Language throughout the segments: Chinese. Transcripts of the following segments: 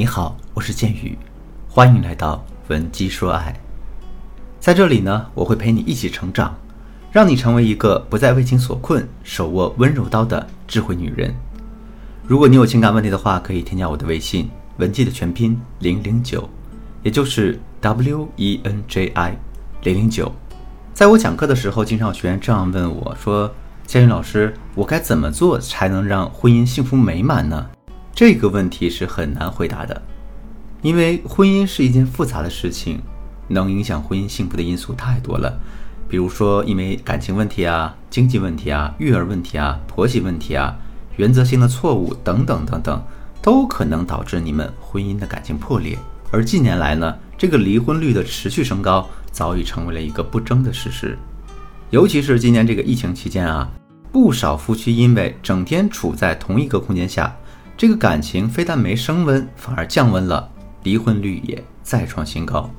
你好，我是剑宇，欢迎来到文姬说爱。在这里呢，我会陪你一起成长，让你成为一个不再为情所困、手握温柔刀的智慧女人。如果你有情感问题的话，可以添加我的微信文姬的全拼零零九，也就是 W E N J I 零零九。在我讲课的时候，经常有学员这样问我说：“剑宇老师，我该怎么做才能让婚姻幸福美满呢？”这个问题是很难回答的，因为婚姻是一件复杂的事情，能影响婚姻幸福的因素太多了。比如说，因为感情问题啊、经济问题啊、育儿问题啊、婆媳问题啊、原则性的错误等等等等，都可能导致你们婚姻的感情破裂。而近年来呢，这个离婚率的持续升高，早已成为了一个不争的事实。尤其是今年这个疫情期间啊，不少夫妻因为整天处在同一个空间下。这个感情非但没升温，反而降温了，离婚率也再创新高。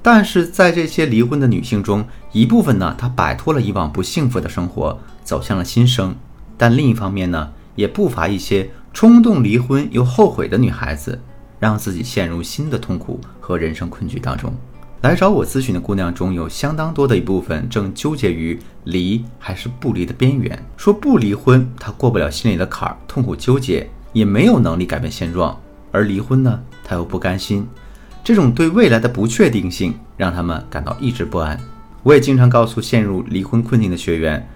但是在这些离婚的女性中，一部分呢，她摆脱了以往不幸福的生活，走向了新生；但另一方面呢，也不乏一些冲动离婚又后悔的女孩子，让自己陷入新的痛苦和人生困局当中。来找我咨询的姑娘中有相当多的一部分正纠结于离还是不离的边缘，说不离婚，她过不了心里的坎儿，痛苦纠结。也没有能力改变现状，而离婚呢，他又不甘心，这种对未来的不确定性让他们感到一直不安。我也经常告诉陷入离婚困境的学员，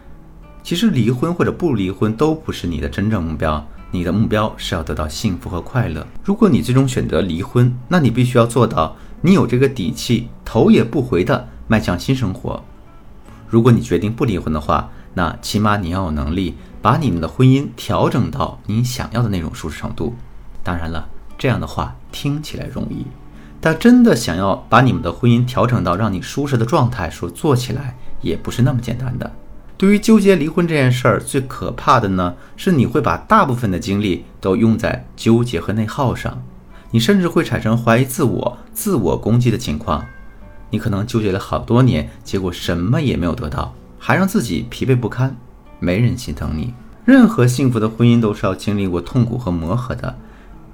其实离婚或者不离婚都不是你的真正目标，你的目标是要得到幸福和快乐。如果你最终选择离婚，那你必须要做到，你有这个底气，头也不回的迈向新生活。如果你决定不离婚的话，那起码你要有能力。把你们的婚姻调整到你想要的那种舒适程度。当然了，这样的话听起来容易，但真的想要把你们的婚姻调整到让你舒适的状态，说做起来也不是那么简单的。对于纠结离婚这件事儿，最可怕的呢，是你会把大部分的精力都用在纠结和内耗上，你甚至会产生怀疑自我、自我攻击的情况。你可能纠结了好多年，结果什么也没有得到，还让自己疲惫不堪。没人心疼你。任何幸福的婚姻都是要经历过痛苦和磨合的。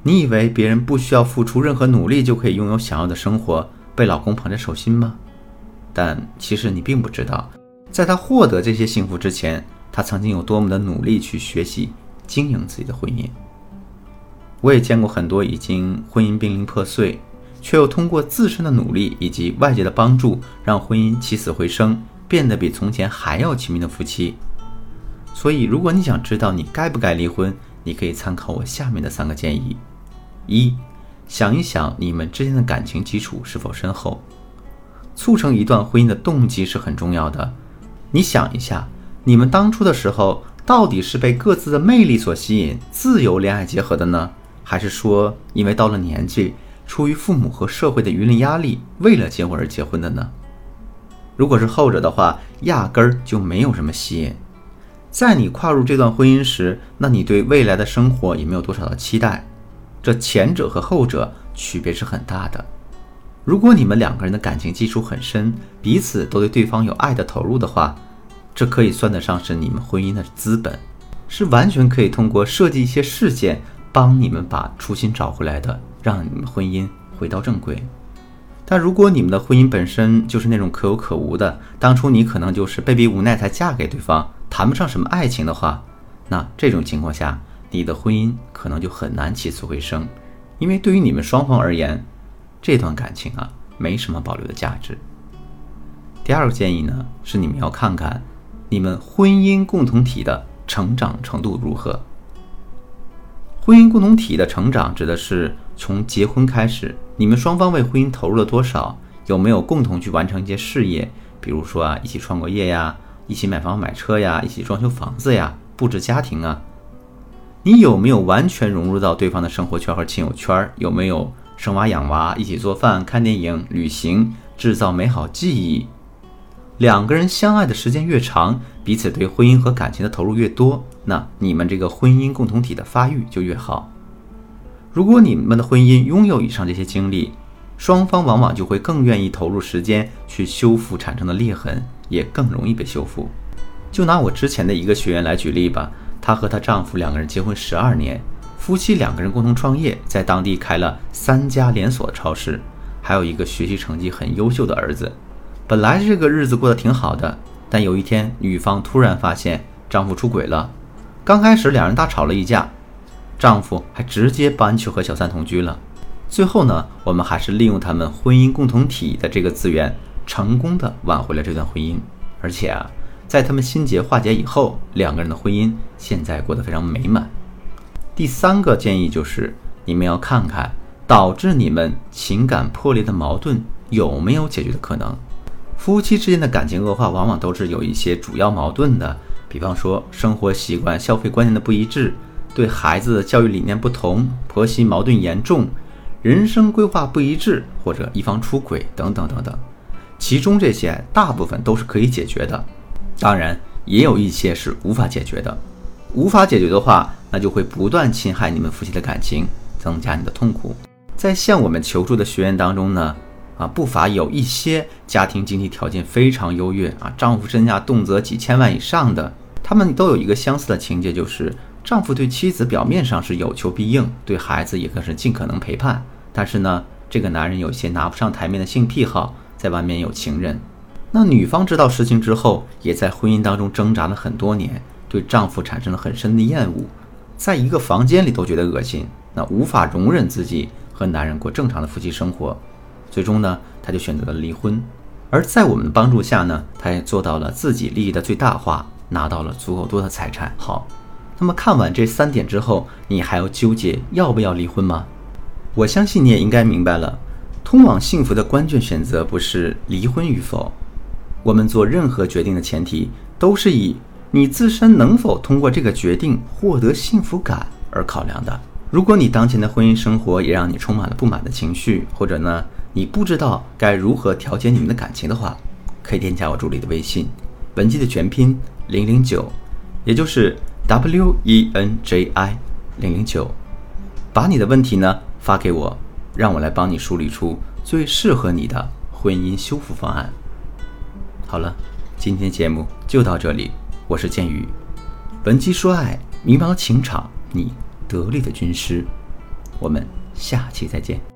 你以为别人不需要付出任何努力就可以拥有想要的生活，被老公捧着手心吗？但其实你并不知道，在他获得这些幸福之前，他曾经有多么的努力去学习经营自己的婚姻。我也见过很多已经婚姻濒临破碎，却又通过自身的努力以及外界的帮助，让婚姻起死回生，变得比从前还要亲密的夫妻。所以，如果你想知道你该不该离婚，你可以参考我下面的三个建议：一、想一想你们之间的感情基础是否深厚。促成一段婚姻的动机是很重要的。你想一下，你们当初的时候到底是被各自的魅力所吸引，自由恋爱结合的呢，还是说因为到了年纪，出于父母和社会的舆论压力，为了结婚而结婚的呢？如果是后者的话，压根儿就没有什么吸引。在你跨入这段婚姻时，那你对未来的生活也没有多少的期待。这前者和后者区别是很大的。如果你们两个人的感情基础很深，彼此都对对方有爱的投入的话，这可以算得上是你们婚姻的资本，是完全可以通过设计一些事件帮你们把初心找回来的，让你们婚姻回到正轨。但如果你们的婚姻本身就是那种可有可无的，当初你可能就是被逼无奈才嫁给对方。谈不上什么爱情的话，那这种情况下，你的婚姻可能就很难起死回生，因为对于你们双方而言，这段感情啊没什么保留的价值。第二个建议呢，是你们要看看你们婚姻共同体的成长程度如何。婚姻共同体的成长指的是从结婚开始，你们双方为婚姻投入了多少，有没有共同去完成一些事业，比如说啊，一起创过业呀。一起买房买车呀，一起装修房子呀，布置家庭啊。你有没有完全融入到对方的生活圈和亲友圈？有没有生娃养娃，一起做饭、看电影、旅行，制造美好记忆？两个人相爱的时间越长，彼此对婚姻和感情的投入越多，那你们这个婚姻共同体的发育就越好。如果你们的婚姻拥有以上这些经历，双方往往就会更愿意投入时间去修复产生的裂痕。也更容易被修复。就拿我之前的一个学员来举例吧，她和她丈夫两个人结婚十二年，夫妻两个人共同创业，在当地开了三家连锁超市，还有一个学习成绩很优秀的儿子。本来这个日子过得挺好的，但有一天，女方突然发现丈夫出轨了。刚开始两人大吵了一架，丈夫还直接搬去和小三同居了。最后呢，我们还是利用他们婚姻共同体的这个资源，成功的挽回了这段婚姻。而且啊，在他们心结化解以后，两个人的婚姻现在过得非常美满。第三个建议就是，你们要看看导致你们情感破裂的矛盾有没有解决的可能。夫妻之间的感情恶化，往往都是有一些主要矛盾的，比方说生活习惯、消费观念的不一致，对孩子教育理念不同，婆媳矛盾严重，人生规划不一致，或者一方出轨等等等等。其中这些大部分都是可以解决的，当然也有一些是无法解决的。无法解决的话，那就会不断侵害你们夫妻的感情，增加你的痛苦。在向我们求助的学员当中呢，啊，不乏有一些家庭经济条件非常优越啊，丈夫身价动辄几千万以上的，他们都有一个相似的情节，就是丈夫对妻子表面上是有求必应，对孩子也更是尽可能陪伴，但是呢，这个男人有些拿不上台面的性癖好，在外面有情人。那女方知道实情之后，也在婚姻当中挣扎了很多年。对丈夫产生了很深的厌恶，在一个房间里都觉得恶心，那无法容忍自己和男人过正常的夫妻生活，最终呢，她就选择了离婚。而在我们的帮助下呢，她也做到了自己利益的最大化，拿到了足够多的财产。好，那么看完这三点之后，你还要纠结要不要离婚吗？我相信你也应该明白了，通往幸福的关键选择不是离婚与否，我们做任何决定的前提都是以。你自身能否通过这个决定获得幸福感而考量的？如果你当前的婚姻生活也让你充满了不满的情绪，或者呢，你不知道该如何调节你们的感情的话，可以添加我助理的微信，文姬的全拼零零九，也就是 W E N J I 零零九，把你的问题呢发给我，让我来帮你梳理出最适合你的婚姻修复方案。好了，今天节目就到这里。我是剑宇，本期说爱，迷茫情场，你得力的军师。我们下期再见。